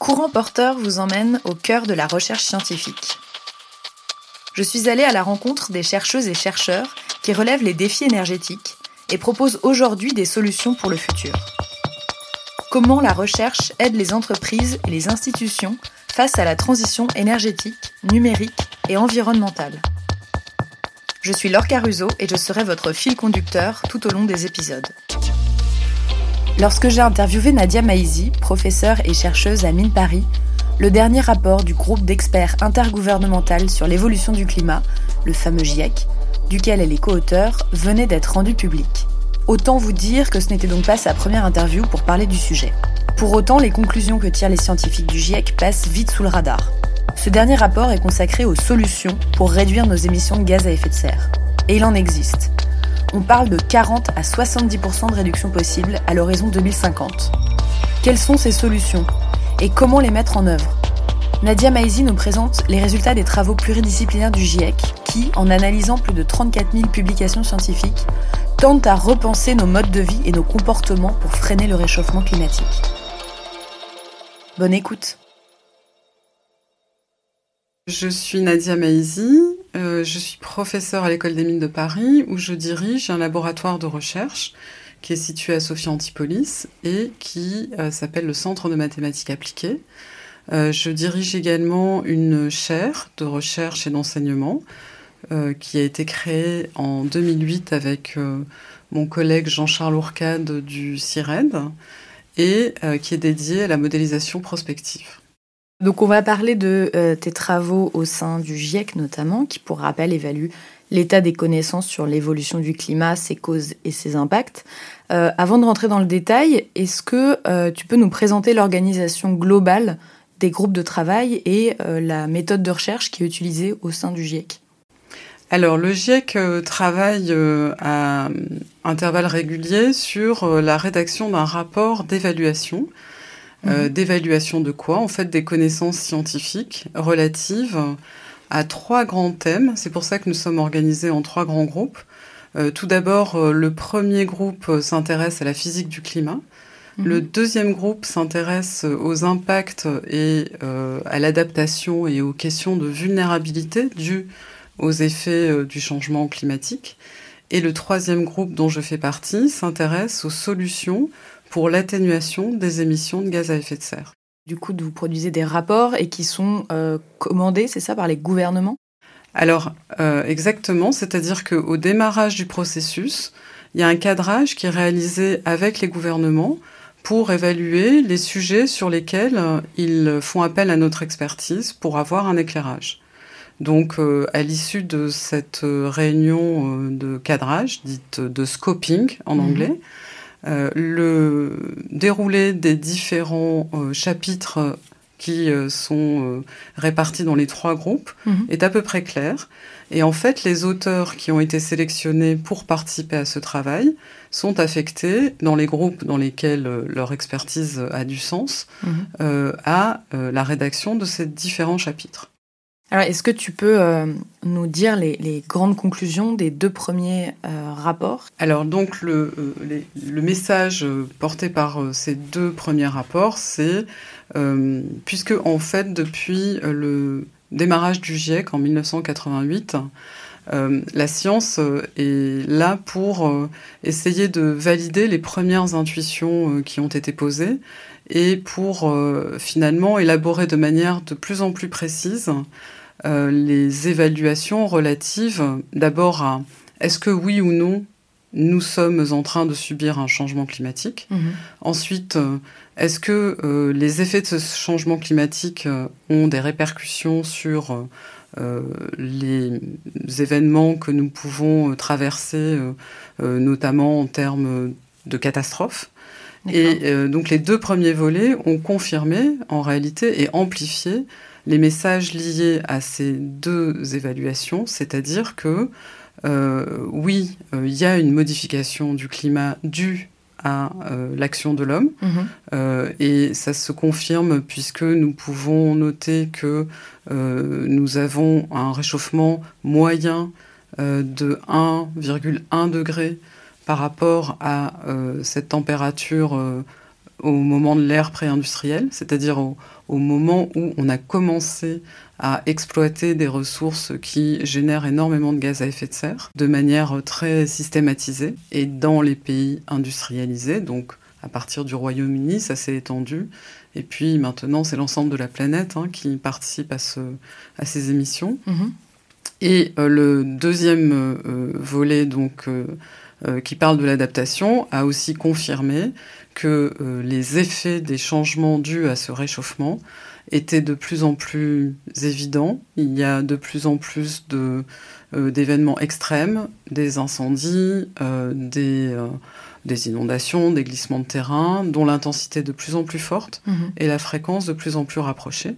Courant Porteur vous emmène au cœur de la recherche scientifique. Je suis allée à la rencontre des chercheuses et chercheurs qui relèvent les défis énergétiques et proposent aujourd'hui des solutions pour le futur. Comment la recherche aide les entreprises et les institutions face à la transition énergétique, numérique et environnementale? Je suis Laure Caruso et je serai votre fil conducteur tout au long des épisodes. Lorsque j'ai interviewé Nadia Maizi, professeure et chercheuse à Mine Paris, le dernier rapport du groupe d'experts intergouvernemental sur l'évolution du climat, le fameux GIEC, duquel elle est co-auteure, venait d'être rendu public. Autant vous dire que ce n'était donc pas sa première interview pour parler du sujet. Pour autant, les conclusions que tirent les scientifiques du GIEC passent vite sous le radar. Ce dernier rapport est consacré aux solutions pour réduire nos émissions de gaz à effet de serre. Et il en existe on parle de 40 à 70% de réduction possible à l'horizon 2050. Quelles sont ces solutions et comment les mettre en œuvre? Nadia Maizi nous présente les résultats des travaux pluridisciplinaires du GIEC qui, en analysant plus de 34 000 publications scientifiques, tentent à repenser nos modes de vie et nos comportements pour freiner le réchauffement climatique. Bonne écoute Je suis Nadia Maizi, euh, je suis professeure à l'école des mines de Paris où je dirige un laboratoire de recherche qui est situé à Sophia Antipolis et qui euh, s'appelle le Centre de mathématiques appliquées. Euh, je dirige également une chaire de recherche et d'enseignement qui a été créée en 2008 avec mon collègue Jean-Charles Ourcade du CIRED et qui est dédiée à la modélisation prospective. Donc on va parler de euh, tes travaux au sein du GIEC notamment, qui pour rappel évalue l'état des connaissances sur l'évolution du climat, ses causes et ses impacts. Euh, avant de rentrer dans le détail, est-ce que euh, tu peux nous présenter l'organisation globale des groupes de travail et la méthode de recherche qui est utilisée au sein du GIEC alors, le GIEC travaille à intervalles réguliers sur la rédaction d'un rapport d'évaluation euh, mhm. d'évaluation de quoi En fait, des connaissances scientifiques relatives à trois grands thèmes. C'est pour ça que nous sommes organisés en trois grands groupes. Euh, tout d'abord, euh, le premier groupe s'intéresse à la physique du climat. Mhm. Le deuxième groupe s'intéresse aux impacts et à l'adaptation et aux questions de vulnérabilité dues aux effets du changement climatique. Et le troisième groupe dont je fais partie s'intéresse aux solutions pour l'atténuation des émissions de gaz à effet de serre. Du coup, vous produisez des rapports et qui sont euh, commandés, c'est ça, par les gouvernements? Alors, euh, exactement, c'est-à-dire qu'au démarrage du processus, il y a un cadrage qui est réalisé avec les gouvernements pour évaluer les sujets sur lesquels euh, ils font appel à notre expertise pour avoir un éclairage. Donc, à l'issue de cette réunion de cadrage, dite de scoping en mhm. anglais, euh, le déroulé des différents euh, chapitres qui euh, sont répartis dans les trois groupes mhm. est à peu près clair. Et en fait, les auteurs qui ont été sélectionnés pour participer à ce travail sont affectés dans les groupes dans lesquels leur expertise a du sens mhm. à la rédaction de ces différents chapitres. Alors, est-ce que tu peux euh, nous dire les, grandes conclusions des deux premiers euh, rapports? Alors, donc, le, euh, le, message porté par ces deux premiers rapports, c'est, puisque, en fait, depuis le démarrage du GIEC en 1988, la science est là pour essayer de valider les premières intuitions qui ont été posées et pour finalement élaborer de manière de plus en plus précise les évaluations relatives d'abord à est-ce que oui ou non nous sommes en train de subir un changement climatique? Mhm. Ensuite, euh, est-ce que euh, les effets de ce changement climatique ont des répercussions sur les événements que nous pouvons traverser, notamment en termes de catastrophes? Et donc les deux premiers volets ont confirmé en réalité et amplifié les messages liés à ces deux évaluations, c'est-à-dire que euh, oui, euh, il y a une modification du climat due à euh, l'action de l'homme. Mhm. et ça se confirme puisque nous pouvons noter que nous avons un réchauffement moyen de 1,1 degré par rapport à cette température au moment de l'ère pré-industrielle, c'est-à-dire au, moment où on a commencé à exploiter des ressources qui génèrent énormément de gaz à effet de serre de manière très systématisée et dans les pays industrialisés, donc à partir du Royaume-Uni, ça s'est étendu. Et puis maintenant, c'est l'ensemble de la planète hein, qui participe à, ce, à ces émissions. Mhm. Et euh, le deuxième euh, volet, donc, euh, qui parle de l'adaptation, a aussi confirmé que les effets des changements dus à ce réchauffement étaient de plus en plus évidents. Il y a de plus en plus de, d'événements extrêmes, des incendies, des des inondations, des glissements de terrain, dont l'intensité est de plus en plus forte mhm. et la fréquence de plus en plus rapprochée,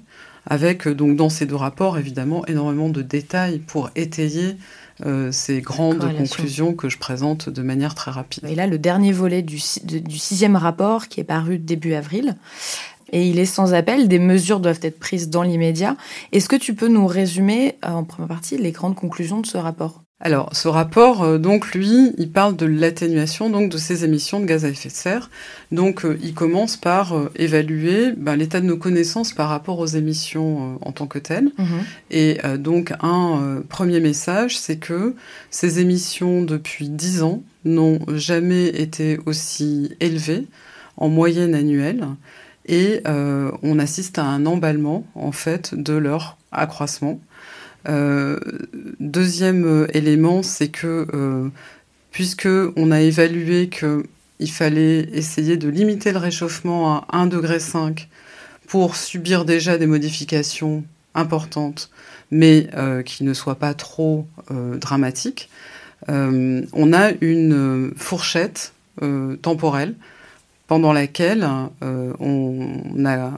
avec euh, donc dans ces deux rapports évidemment énormément de détails pour étayer euh, ces grandes conclusions que je présente de manière très rapide. Et là, le dernier volet du, du sixième rapport qui est paru début avril, et il est sans appel, des mesures doivent être prises dans l'immédiat. Est-ce que tu peux nous résumer euh, en première partie les grandes conclusions de ce rapport? Alors, ce rapport, euh, donc lui, il parle de l'atténuation donc de ces émissions de gaz à effet de serre. Donc, euh, il commence par euh, évaluer ben, l'état de nos connaissances par rapport aux émissions en tant que telles. Mhm. Et donc, un premier message, c'est que ces émissions depuis 10 ans n'ont jamais été aussi élevées en moyenne annuelle. Et on assiste à un emballement, en fait, de leur accroissement. Euh, deuxième euh, élément, c'est que euh, puisque on a évalué qu'il fallait essayer de limiter le réchauffement à 1,5 degré pour subir déjà des modifications importantes, mais qui ne soient pas trop dramatiques, on a une fourchette temporelle pendant laquelle on a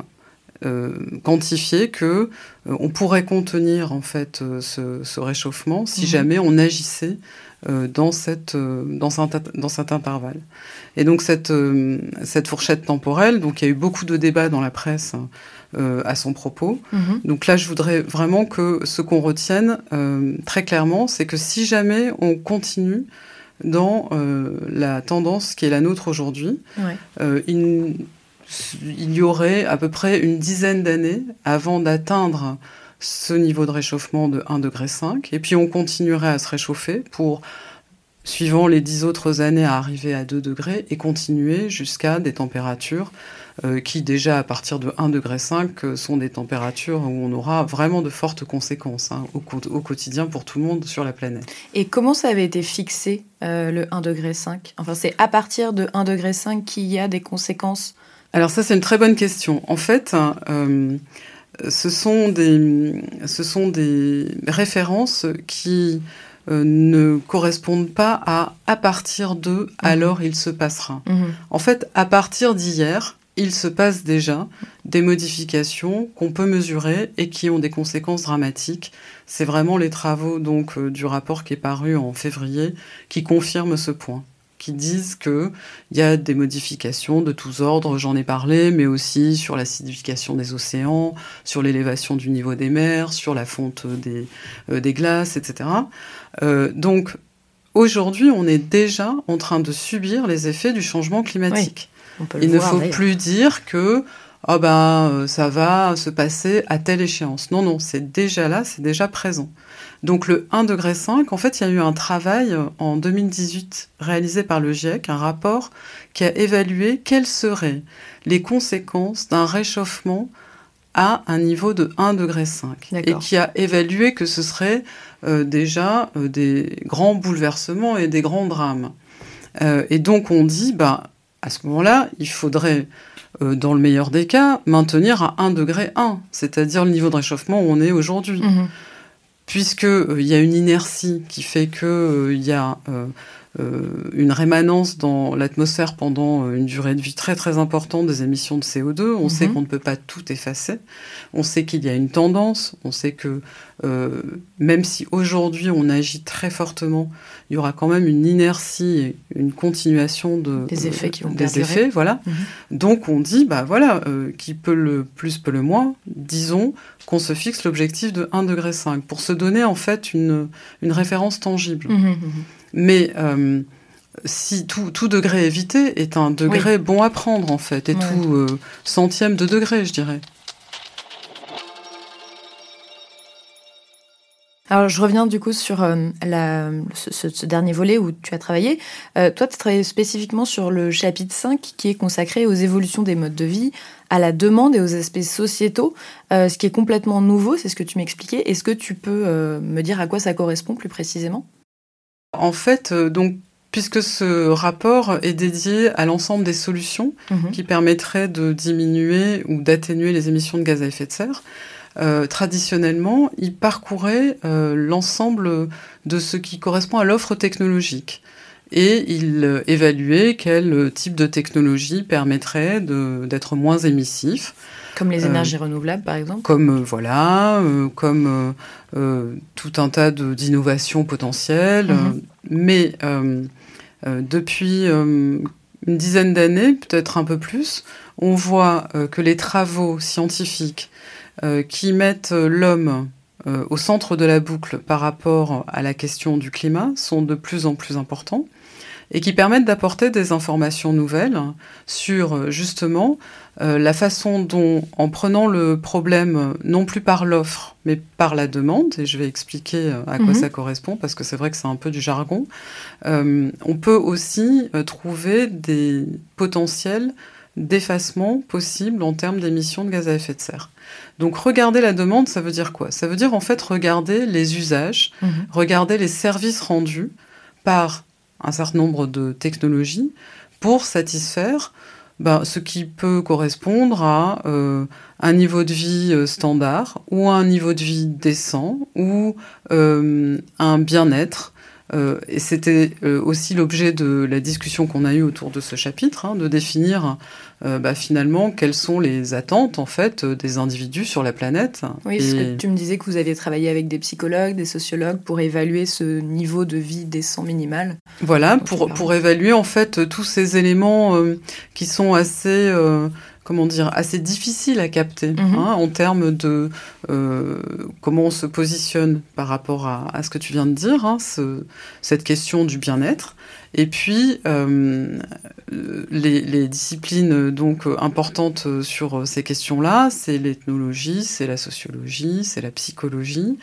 euh, quantifier que euh, on pourrait contenir en fait euh, ce, réchauffement si mhm. jamais on agissait dans, cette, dans, dans cet intervalle. Et donc cette, cette fourchette temporelle, donc il y a eu beaucoup de débats dans la presse à son propos. Mhm. Donc là, je voudrais vraiment que ce qu'on retienne très clairement, c'est que si jamais on continue dans la tendance qui est la nôtre aujourd'hui, il il y aurait à peu près une dizaine d'années avant d'atteindre ce niveau de réchauffement de 1,5 degré. Et puis on continuerait à se réchauffer pour, suivant les dix autres années, à arriver à 2 degrés et continuer jusqu'à des températures euh, qui, déjà à partir de 1,5 degré, euh, sont des températures où on aura vraiment de fortes conséquences hein, au, quotidien pour tout le monde sur la planète. Et comment ça avait été fixé, euh, le 1,5 degré Enfin, c'est à partir de 1,5 degré qu'il y a des conséquences alors ça, c'est une très bonne question. En fait, euh, ce, sont des, ce sont des références qui euh, ne correspondent pas à à partir de mhm. alors il se passera. Mhm. En fait, à partir d'hier, il se passe déjà des modifications qu'on peut mesurer et qui ont des conséquences dramatiques. C'est vraiment les travaux donc euh, du rapport qui est paru en février qui confirment ce point qui disent qu'il y a des modifications de tous ordres, j'en ai parlé, mais aussi sur l'acidification des océans, sur l'élévation du niveau des mers, sur la fonte des, euh, des glaces, etc. Euh, donc aujourd'hui, on est déjà en train de subir les effets du changement climatique. Il ne faut plus dire que oh ben, ça va se passer à telle échéance. Non, non, c'est déjà là, c'est déjà présent. Donc le 1,5 degré, en fait, il y a eu un travail euh, en 2018 réalisé par le GIEC, un rapport qui a évalué quelles seraient les conséquences d'un réchauffement à un niveau de 1,5 degré et qui a évalué que ce serait euh, déjà euh, des grands bouleversements et des grands drames. et donc on dit, bah, à ce moment-là, il faudrait, dans le meilleur des cas, maintenir à 1,1 degré, c'est-à-dire le niveau de réchauffement où on est aujourd'hui. Mmh puisqu'il euh, y a une inertie qui fait qu'il euh, y a euh, une rémanence dans l'atmosphère pendant une durée de vie très très importante des émissions de CO2. On sait mhm. qu'on ne peut pas tout effacer. On sait qu'il y a une tendance. On sait que même si aujourd'hui on agit très fortement, il y aura quand même une inertie, et une continuation de des effets qui vont des effets, voilà. Mhm. Donc on dit bah voilà, qui peut le plus peut le moins. Disons qu'on se fixe l'objectif de 1,5 degré pour se donner en fait une, une référence tangible. Mmh, mmh. Mais euh, si tout, tout, degré évité est un degré bon à prendre en fait, et tout centième de degré, je dirais. Alors je reviens du coup sur euh, la, ce, dernier volet où tu as travaillé. Euh, toi, tu as travaillé spécifiquement sur le chapitre 5 qui est consacré aux évolutions des modes de vie, à la demande et aux aspects sociétaux, euh, ce qui est complètement nouveau, c'est ce que tu m'expliquais. Est-ce que tu peux me dire à quoi ça correspond plus précisément? En fait, donc puisque ce rapport est dédié à l'ensemble des solutions mhm. qui permettraient de diminuer ou d'atténuer les émissions de gaz à effet de serre. Euh, traditionnellement, il parcourait euh, l'ensemble de ce qui correspond à l'offre technologique. Et il euh, évaluait quel type de technologie permettrait d'être moins émissif. Comme les énergies renouvelables, par exemple Comme, voilà, comme tout un tas d'innovations potentielles. Mhm. Mais depuis une dizaine d'années, peut-être un peu plus, on voit que les travaux scientifiques euh, qui mettent l'homme euh, au centre de la boucle par rapport à la question du climat sont de plus en plus importants et qui permettent d'apporter des informations nouvelles sur justement euh, la façon dont, en prenant le problème non plus par l'offre, mais par la demande, et je vais expliquer à quoi mhm. ça correspond, parce que c'est vrai que c'est un peu du jargon, on peut aussi trouver des potentiels d'effacement possibles en termes d'émissions de gaz à effet de serre. Donc regarder la demande, ça veut dire quoi? Ça veut dire en fait regarder les usages, mhm. regarder les services rendus par un certain nombre de technologies pour satisfaire ben, ce qui peut correspondre à euh, un niveau de vie euh, standard ou un niveau de vie décent ou euh, un bien-être euh, et c'était euh, aussi l'objet de la discussion qu'on a eue autour de ce chapitre, hein, de définir euh, bah, finalement quelles sont les attentes en fait des individus sur la planète. Oui, parce que tu me disais que vous aviez travaillé avec des psychologues, des sociologues pour évaluer ce niveau de vie décent minimal. Voilà, pour, pour évaluer en fait tous ces éléments qui sont assez comment dire, assez difficile à capter mhm. hein, en termes de euh, comment on se positionne par rapport à, ce que tu viens de dire, hein, cette question du bien-être. Et puis, euh, les, disciplines donc importantes sur ces questions-là, c'est l'ethnologie, c'est la sociologie, c'est la psychologie.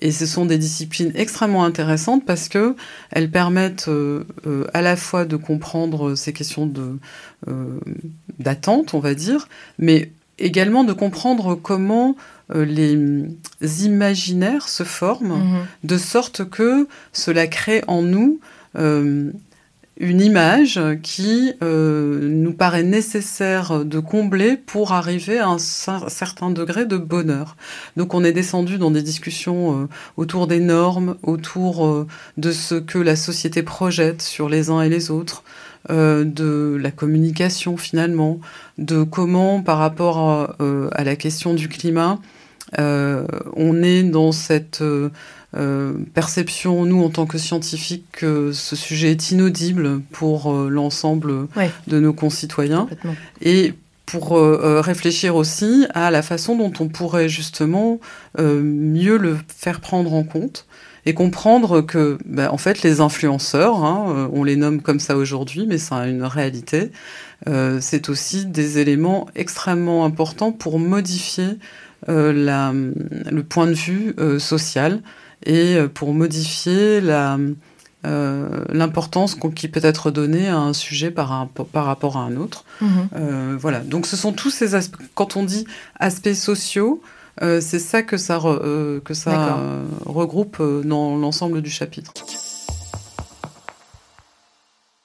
Et ce sont des disciplines extrêmement intéressantes parce que elles permettent euh, à la fois de comprendre ces questions de euh, d'attente, on va dire, mais également de comprendre comment les imaginaires se forment, mhm. de sorte que cela crée en nous une image qui euh, nous paraît nécessaire de combler pour arriver à un certain degré de bonheur. Donc on est descendu dans des discussions euh, autour des normes, autour euh, de ce que la société projette sur les uns et les autres, de la communication finalement, de comment par rapport à la question du climat, on est dans cette perception, nous, en tant que scientifiques, que ce sujet est inaudible pour euh, l'ensemble de nos concitoyens. Et pour euh, réfléchir aussi à la façon dont on pourrait justement mieux le faire prendre en compte et comprendre que, ben, en fait, les influenceurs, hein, on les nomme comme ça aujourd'hui, mais c'est une réalité, c'est aussi des éléments extrêmement importants pour modifier la, le point de vue social et euh, pour modifier la, euh, l'importance qui peut être donnée à un sujet par, par rapport à un autre. Mhm. Euh, voilà, donc ce sont tous ces aspects. Quand on dit aspects sociaux, c'est ça que ça, que ça regroupe dans l'ensemble du chapitre.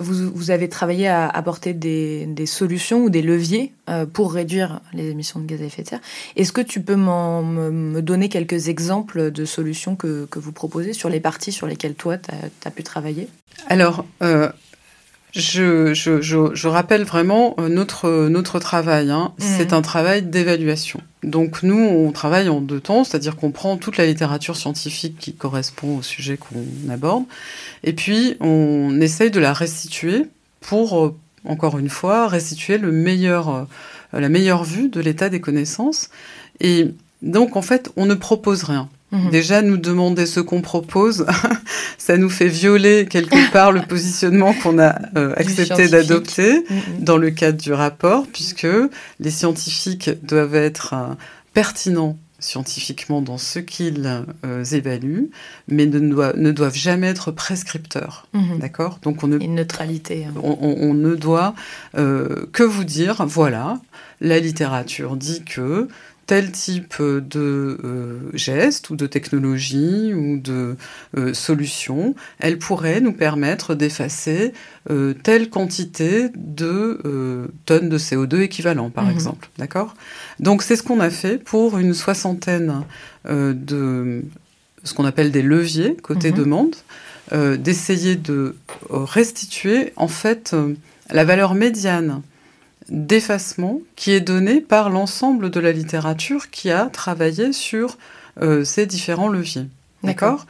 Vous, avez travaillé à apporter des, solutions ou des leviers euh, pour réduire les émissions de gaz à effet de serre. Est-ce que tu peux me, donner quelques exemples de solutions que, vous proposez sur les parties sur lesquelles toi, tu as, pu travailler? Alors, euh, je, je, je, rappelle vraiment euh, notre, notre travail. Hein. Mhm. C'est un travail d'évaluation. Donc nous, on travaille en deux temps, c'est-à-dire qu'on prend toute la littérature scientifique qui correspond au sujet qu'on aborde, et puis on essaye de la restituer pour, euh, encore une fois, restituer le meilleur, euh, la meilleure vue de l'état des connaissances. Et donc en fait, on ne propose rien. Mhm. Déjà, nous demander ce qu'on propose, ça nous fait violer quelque part le positionnement qu'on a euh, accepté d'adopter mhm. dans le cadre du rapport, puisque les scientifiques doivent être euh, pertinents scientifiquement dans ce qu'ils euh, évaluent, mais ne, ne, doivent jamais être prescripteurs. Mhm. D'accord? Donc on ne, Une neutralité. Hein. On, ne doit que vous dire, voilà, la littérature dit que tel type de euh, geste ou de technologie ou de euh, solution, elle pourrait nous permettre d'effacer euh, telle quantité de tonnes de CO2 équivalent, par mhm. exemple. D'accord? Donc c'est ce qu'on a fait pour une soixantaine de ce qu'on appelle des leviers côté mhm. demande, d'essayer de restituer en fait la valeur médiane d'effacement qui est donné par l'ensemble de la littérature qui a travaillé sur euh, ces différents leviers. D'accord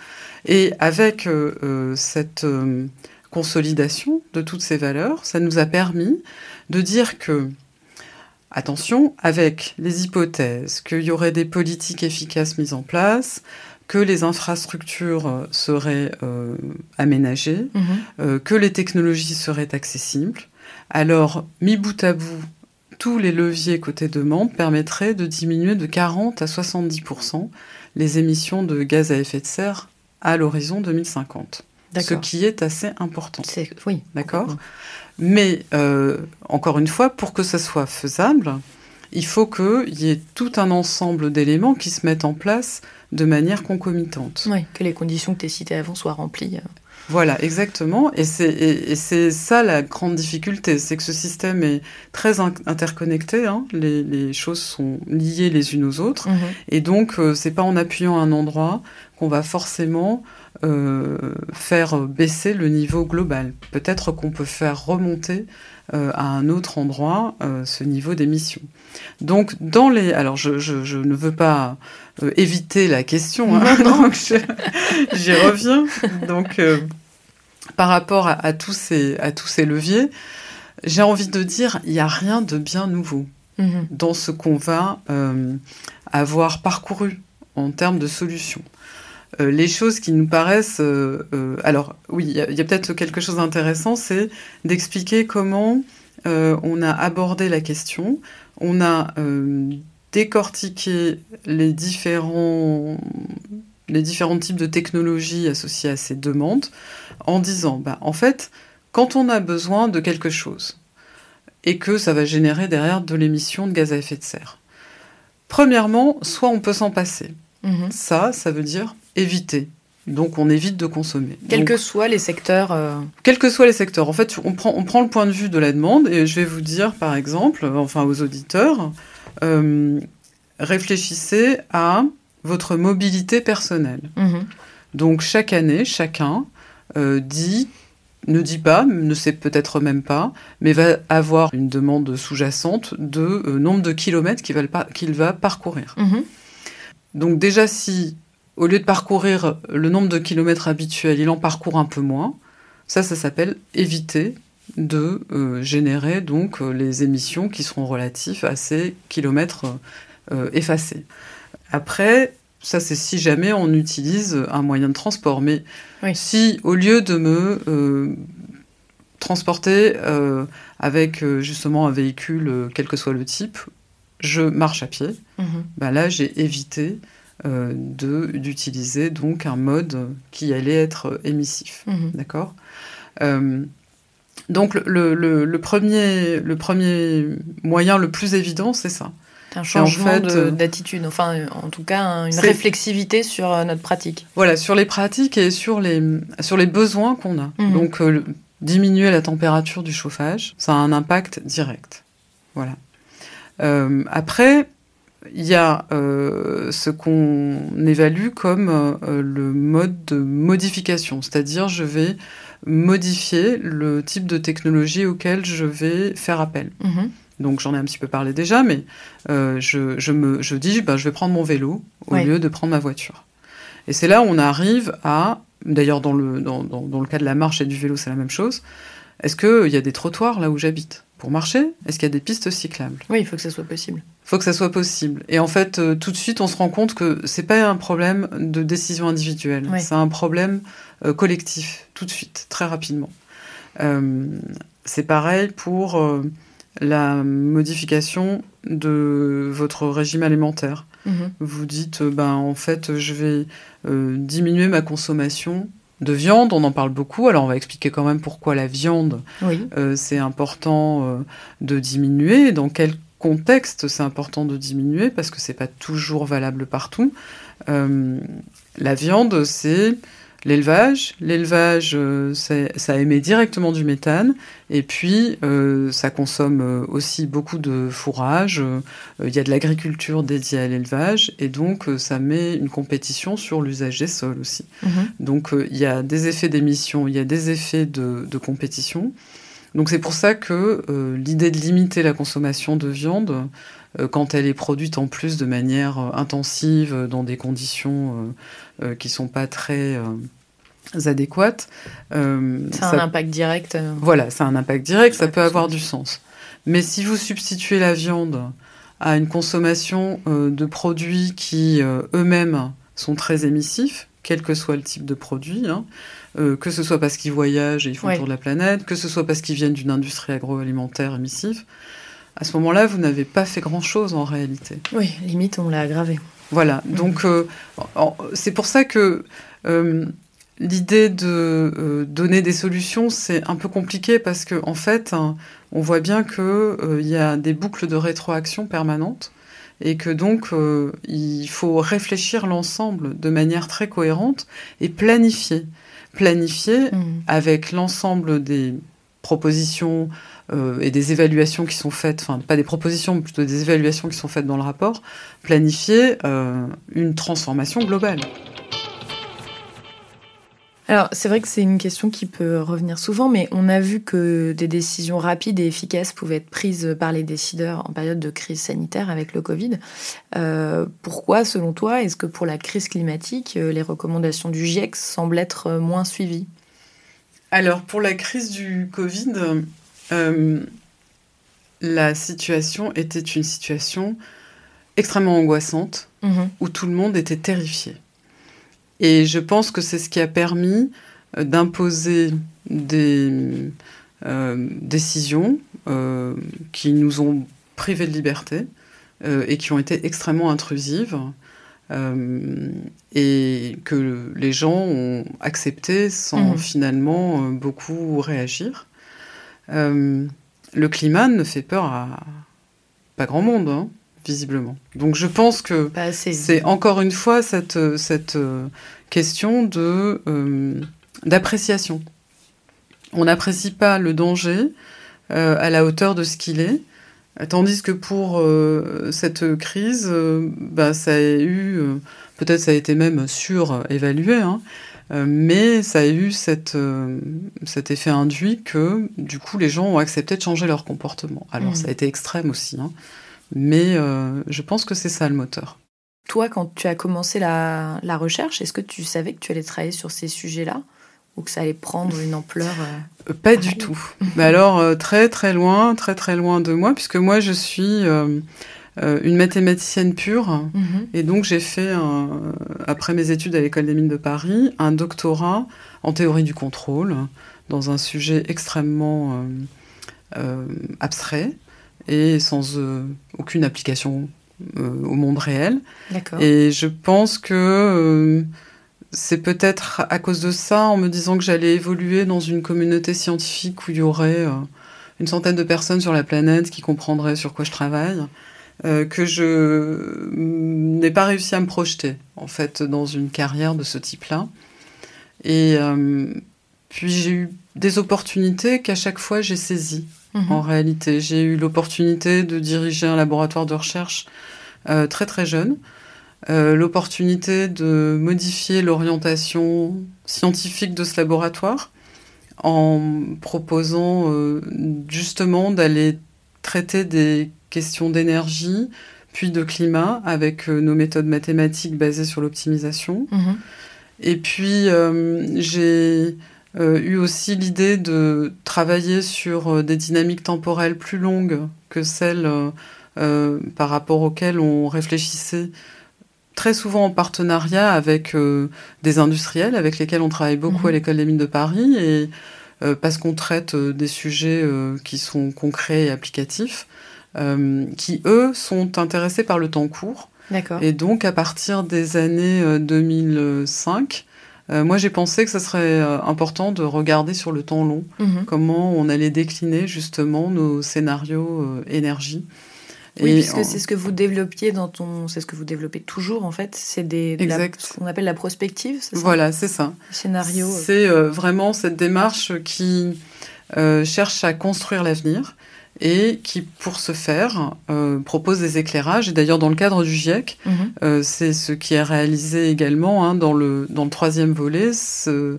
Et avec euh, euh, cette consolidation de toutes ces valeurs, ça nous a permis de dire que, attention, avec les hypothèses qu'il y aurait des politiques efficaces mises en place, que les infrastructures seraient aménagées, mhm. que les technologies seraient accessibles, alors, mis bout à bout, tous les leviers côté demande permettraient de diminuer de 40 à 70% les émissions de gaz à effet de serre à l'horizon 2050. Ce qui est assez important. Oui. D'accord? Mais, euh, encore une fois, pour que ça soit faisable, il faut qu'il y ait tout un ensemble d'éléments qui se mettent en place de manière concomitante. Oui, que les conditions que tu as citées avant soient remplies. Euh. Voilà, exactement. Et c'est ça la grande difficulté, c'est que ce système est très interconnecté. Hein. Les, choses sont liées les unes aux autres. Mhm. Et donc, euh, c'est pas en appuyant à un endroit qu'on va forcément euh, faire baisser le niveau global. Peut-être qu'on peut faire remonter euh, à un autre endroit ce niveau d'émission. Donc, dans les. Alors, je, je ne veux pas éviter la question, hein, donc j'y reviens. Donc, par rapport à, tous, ces, à tous ces leviers, j'ai envie de dire, il n'y a rien de bien nouveau mhm. dans ce qu'on va euh, avoir parcouru en termes de solutions. Euh, les choses qui nous paraissent... Euh, alors oui, il y a, a peut-être quelque chose d'intéressant, c'est d'expliquer comment on a abordé la question, on a décortiqué les différents les différents types de technologies associées à ces demandes en disant, bah, en fait, quand on a besoin de quelque chose et que ça va générer derrière de l'émission de gaz à effet de serre, premièrement, soit on peut s'en passer. Mhm. Ça, ça veut dire éviter. Donc on évite de consommer. Quels que soient les secteurs. Euh, Quels que soient les secteurs. En fait, on prend, on prend le point de vue de la demande et je vais vous dire, par exemple, enfin aux auditeurs, euh, réfléchissez à votre mobilité personnelle. Mhm. Donc chaque année, chacun euh, dit, ne dit pas, ne sait peut-être même pas, mais va avoir une demande sous-jacente de euh, nombre de kilomètres qu'il va, qu'il va parcourir. Mhm. Donc déjà, si au lieu de parcourir le nombre de kilomètres habituels, il en parcourt un peu moins, ça, ça s'appelle éviter de euh, générer donc les émissions qui seront relatives à ces kilomètres effacés. Après, ça c'est si jamais on utilise un moyen de transport. Mais si au lieu de me euh, transporter euh, avec euh, justement un véhicule, quel que soit le type, je marche à pied, bah là j'ai évité d'utiliser donc un mode qui allait être émissif. Mhm. D'accord? Donc le, le, premier, le premier moyen le plus évident, c'est ça un changement euh, d'attitude, enfin en tout cas une réflexivité sur euh, notre pratique. Voilà, sur les pratiques et sur les, sur les besoins qu'on a. Mhm. Donc euh, diminuer la température du chauffage, ça a un impact direct. Voilà. après, il y a ce qu'on évalue comme le mode de modification, c'est-à-dire je vais modifier le type de technologie auquel je vais faire appel. Mhm. Donc j'en ai un petit peu parlé déjà, mais euh, je, me, je dis, ben, je vais prendre mon vélo au lieu de prendre ma voiture. Et c'est là où on arrive à, d'ailleurs dans le, dans, dans, le cas de la marche et du vélo, c'est la même chose, est-ce qu'il y a des trottoirs là où j'habite pour marcher? Est-ce qu'il y a des pistes cyclables? Oui, il faut que ça soit possible. Il faut que ça soit possible. Et en fait, euh, tout de suite, on se rend compte que c'est pas un problème de décision individuelle, c'est un problème euh, collectif, tout de suite, très rapidement. Euh, c'est pareil pour la modification de votre régime alimentaire. Mhm. Vous dites, ben, en fait, je vais diminuer ma consommation de viande, on en parle beaucoup. Alors on va expliquer quand même pourquoi la viande, euh, c'est important euh, de diminuer, dans quel contexte c'est important de diminuer, parce que c'est pas toujours valable partout. Euh, la viande, c'est l'élevage. L'élevage, euh, ça émet directement du méthane. Et puis, euh, ça consomme euh, aussi beaucoup de fourrage. Il y a de l'agriculture dédiée à l'élevage. Et donc, ça met une compétition sur l'usage des sols aussi. Mhm. Donc, il y a des effets d'émission, il y a des effets de, de compétition. Donc, c'est pour ça que l'idée de limiter la consommation de viande, quand elle est produite en plus de manière intensive, dans des conditions euh, qui sont pas très euh, adéquates. Euh, c'est un impact direct. Voilà, c'est un impact direct, ça peut avoir du sens. Mais si vous substituez la viande à une consommation de produits qui eux-mêmes sont très émissifs, quel que soit le type de produit, hein, que ce soit parce qu'ils voyagent et ils font le tour de la planète, que ce soit parce qu'ils viennent d'une industrie agroalimentaire émissive, à ce moment-là, vous n'avez pas fait grand-chose en réalité. Oui, limite, on l'a aggravé. Voilà, mhm. donc euh, c'est pour ça que euh, l'idée de euh, donner des solutions, c'est un peu compliqué parce qu'en en fait, hein, on voit bien qu'il y a des boucles de rétroaction permanentes et que donc il faut réfléchir l'ensemble de manière très cohérente et planifier. Planifier mhm. avec l'ensemble des propositions, euh, et des évaluations qui sont faites, enfin pas des propositions, mais plutôt des évaluations qui sont faites dans le rapport, planifier euh, une transformation globale. Alors, c'est vrai que c'est une question qui peut revenir souvent, mais on a vu que des décisions rapides et efficaces pouvaient être prises par les décideurs en période de crise sanitaire avec le Covid. Euh, pourquoi, selon toi, est-ce que pour la crise climatique, les recommandations du GIEC semblent être moins suivies? Alors, pour la crise du Covid, euh, la situation était une situation extrêmement angoissante mhm. où tout le monde était terrifié. Et je pense que c'est ce qui a permis euh, d'imposer des euh, décisions qui nous ont privés de liberté et qui ont été extrêmement intrusives et que les gens ont accepté sans mhm. finalement beaucoup réagir. Euh, le climat ne fait peur à pas grand monde, hein, visiblement. Donc je pense que c'est encore une fois cette, cette euh, question de euh, d'appréciation. On n'apprécie pas le danger à la hauteur de ce qu'il est, tandis que pour cette crise, bah, ça a eu, peut-être ça a été même surévalué, hein, mais ça a eu cette, euh, cet effet induit que, du coup, les gens ont accepté de changer leur comportement. Alors, ça a mmh. été extrême aussi, hein, mais euh, je pense que c'est ça le moteur. Toi, quand tu as commencé la, la recherche, est-ce que tu savais que tu allais travailler sur ces sujets-là? Ou que ça allait prendre une ampleur Pas du tout. Mais alors, très très loin, très très loin de moi, puisque moi, je suis euh, une mathématicienne pure. Mhm. Et donc, j'ai fait, après mes études à l'École des mines de Paris, un doctorat en théorie du contrôle dans un sujet extrêmement euh, euh, abstrait et sans aucune application au monde réel. Et je pense que c'est peut-être à cause de ça, en me disant que j'allais évoluer dans une communauté scientifique où il y aurait une centaine de personnes sur la planète qui comprendraient sur quoi je travaille, euh, que je n'ai pas réussi à me projeter, en fait, dans une carrière de ce type-là. Et euh, puis j'ai eu des opportunités qu'à chaque fois j'ai saisies, mhm. en réalité. J'ai eu l'opportunité de diriger un laboratoire de recherche euh, très très jeune. l'opportunité de modifier l'orientation scientifique de ce laboratoire en proposant justement d'aller traiter des question d'énergie, puis de climat, avec euh, nos méthodes mathématiques basées sur l'optimisation. Mhm. Et puis, euh, j'ai eu aussi l'idée de travailler sur des dynamiques temporelles plus longues que celles par rapport auxquelles on réfléchissait très souvent en partenariat avec des industriels avec lesquels on travaille beaucoup à mhm. l'école des mines de Paris et parce qu'on traite des sujets qui sont concrets et applicatifs. Euh, qui, eux, sont intéressés par le temps court. Et donc, à partir des années 2005, euh, euh, moi, j'ai pensé que ce serait important de regarder sur le temps long mhm. comment on allait décliner justement nos scénarios énergie. Oui, puisque c'est ce que vous développiez dans ton, c'est ce que vous développez toujours en fait. C'est des ce qu'on appelle la prospective. Ça? Voilà, c'est ça. Scénario. C'est vraiment cette démarche qui cherche à construire l'avenir et qui, pour ce faire, euh, propose des éclairages. Et d'ailleurs, dans le cadre du GIEC, mhm. euh, c'est ce qui est réalisé également hein, dans, le, dans le troisième volet. Euh,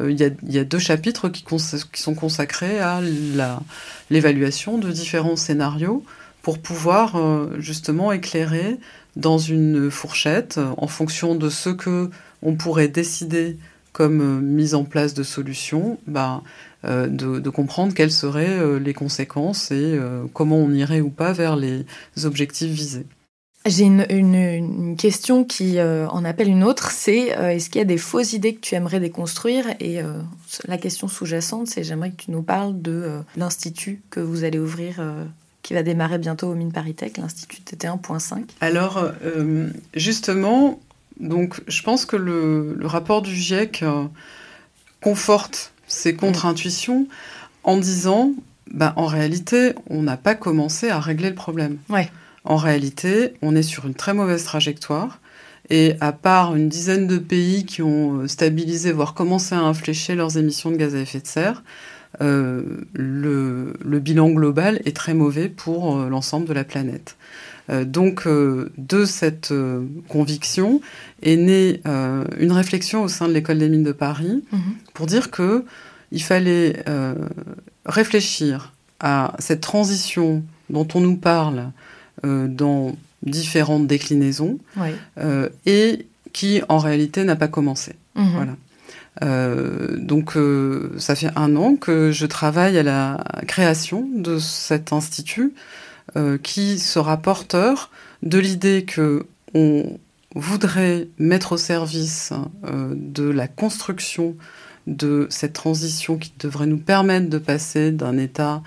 il y, a, y, a, deux chapitres qui, qui sont consacrés à l'évaluation de différents scénarios pour pouvoir justement éclairer dans une fourchette en fonction de ce que on pourrait décider comme mise en place de solutions. Ben, euh, de, comprendre quelles seraient euh, les conséquences et euh, comment on irait ou pas vers les objectifs visés. J'ai une, question qui en appelle une autre, c'est est-ce qu'il y a des fausses idées que tu aimerais déconstruire? Et la question sous-jacente, c'est j'aimerais que tu nous parles de l'institut que vous allez ouvrir, qui va démarrer bientôt au Mines Paritech, l'institut TT1.5. Alors, justement, donc, je pense que le, le rapport du GIEC conforte ces contre-intuitions en disant, bah, en réalité, on n'a pas commencé à régler le problème. En réalité, on est sur une très mauvaise trajectoire. Et à part une dizaine de pays qui ont euh, stabilisé, voire commencé à infléchir leurs émissions de gaz à effet de serre, euh, le, bilan global est très mauvais pour euh, l'ensemble de la planète. Donc, de cette conviction est née une réflexion au sein de l'école des mines de Paris mhm. pour dire que il fallait euh, réfléchir à cette transition dont on nous parle euh, dans différentes déclinaisons euh, et qui en réalité n'a pas commencé. Mhm. Voilà. donc ça fait un an que je travaille à la création de cet institut qui sera porteur de l'idée que on voudrait mettre au service de la construction de cette transition qui devrait nous permettre de passer d'un état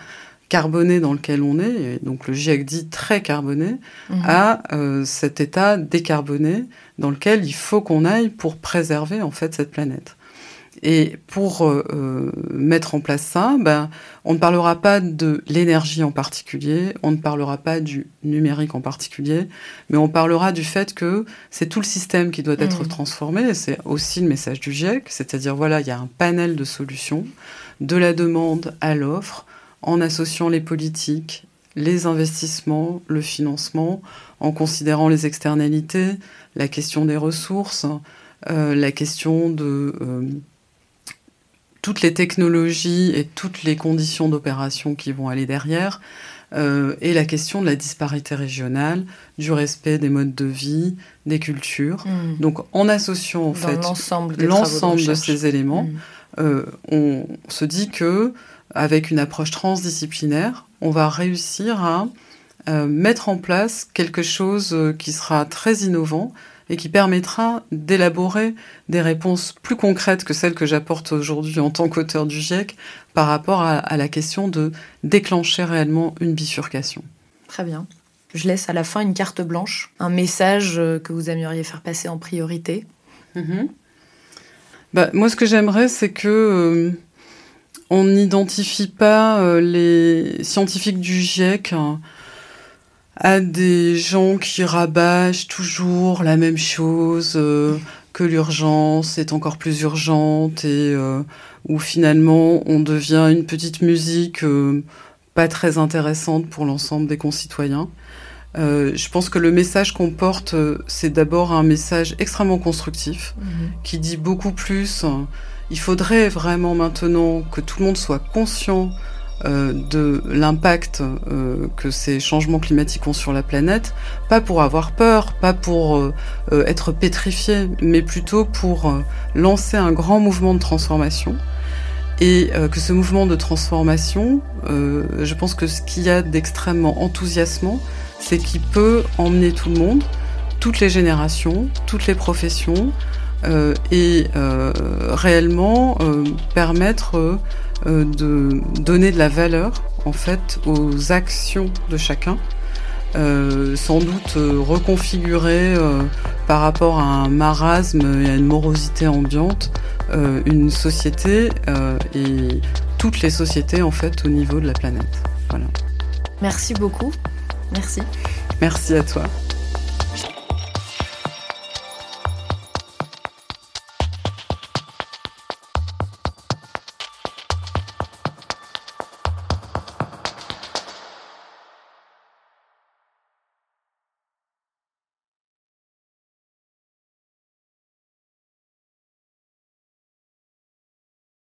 carboné dans lequel on est, et donc le GIEC dit très carboné, mhm. à euh, cet état décarboné dans lequel il faut qu'on aille pour préserver en fait cette planète. Et pour euh, euh, mettre en place ça, ben, on ne parlera pas de l'énergie en particulier, on ne parlera pas du numérique en particulier, mais on parlera du fait que c'est tout le système qui doit être mmh. transformé, et c'est aussi le message du GIEC, c'est-à-dire voilà, il y a un panel de solutions, de la demande à l'offre, en associant les politiques, les investissements, le financement, en considérant les externalités, la question des ressources, euh, la question de toutes les technologies et toutes les conditions d'opération qui vont aller derrière, euh, et la question de la disparité régionale, du respect des modes de vie, des cultures. Hmm. Donc en associant en fait l'ensemble de, ces éléments, hmm. euh, on se dit que avec une approche transdisciplinaire, on va réussir à euh, mettre en place quelque chose qui sera très innovant et qui permettra d'élaborer des réponses plus concrètes que celles que j'apporte aujourd'hui en tant qu'auteur du GIEC par rapport à, la question de déclencher réellement une bifurcation. Très bien. Je laisse à la fin une carte blanche, un message euh, que vous aimeriez faire passer en priorité. Mhm. Bah, moi, ce que j'aimerais, c'est que euh, on n'identifie pas euh, les scientifiques du GIEC hein, à des gens qui rabâchent toujours la même chose, euh, que l'urgence est encore plus urgente et euh, où finalement on devient une petite musique euh, pas très intéressante pour l'ensemble des concitoyens. je pense que le message qu'on porte, c'est d'abord un message extrêmement constructif, mhm. qui dit beaucoup plus. Il faudrait vraiment maintenant que tout le monde soit conscient euh, de l'impact euh, que ces changements climatiques ont sur la planète, pas pour avoir peur, pas pour euh, être pétrifié, mais plutôt pour lancer un grand mouvement de transformation. Et que ce mouvement de transformation, je pense que ce qu'il y a d'extrêmement enthousiasmant, c'est qu'il peut emmener tout le monde, toutes les générations, toutes les professions, et réellement permettre de donner de la valeur en fait aux actions de chacun euh, sans doute euh, reconfigurer euh, par rapport à un marasme et à une morosité ambiante une société et toutes les sociétés en fait au niveau de la planète. Voilà. Merci beaucoup. Merci. Merci à toi.